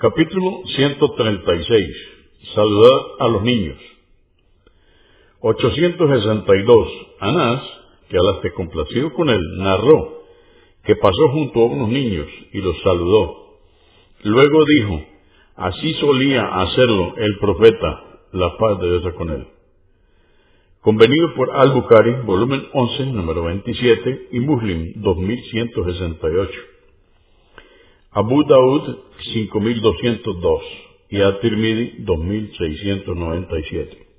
Capítulo 136. Saludar a los niños. 862. Anás, que al esté complacido con él, narró que pasó junto a unos niños y los saludó. Luego dijo, así solía hacerlo el profeta, la paz de Dios con él. Convenido por Al-Bukhari, volumen 11, número 27, y Muslim, 2168. Abu Daud 5202 y At-Tirmidhi 2697.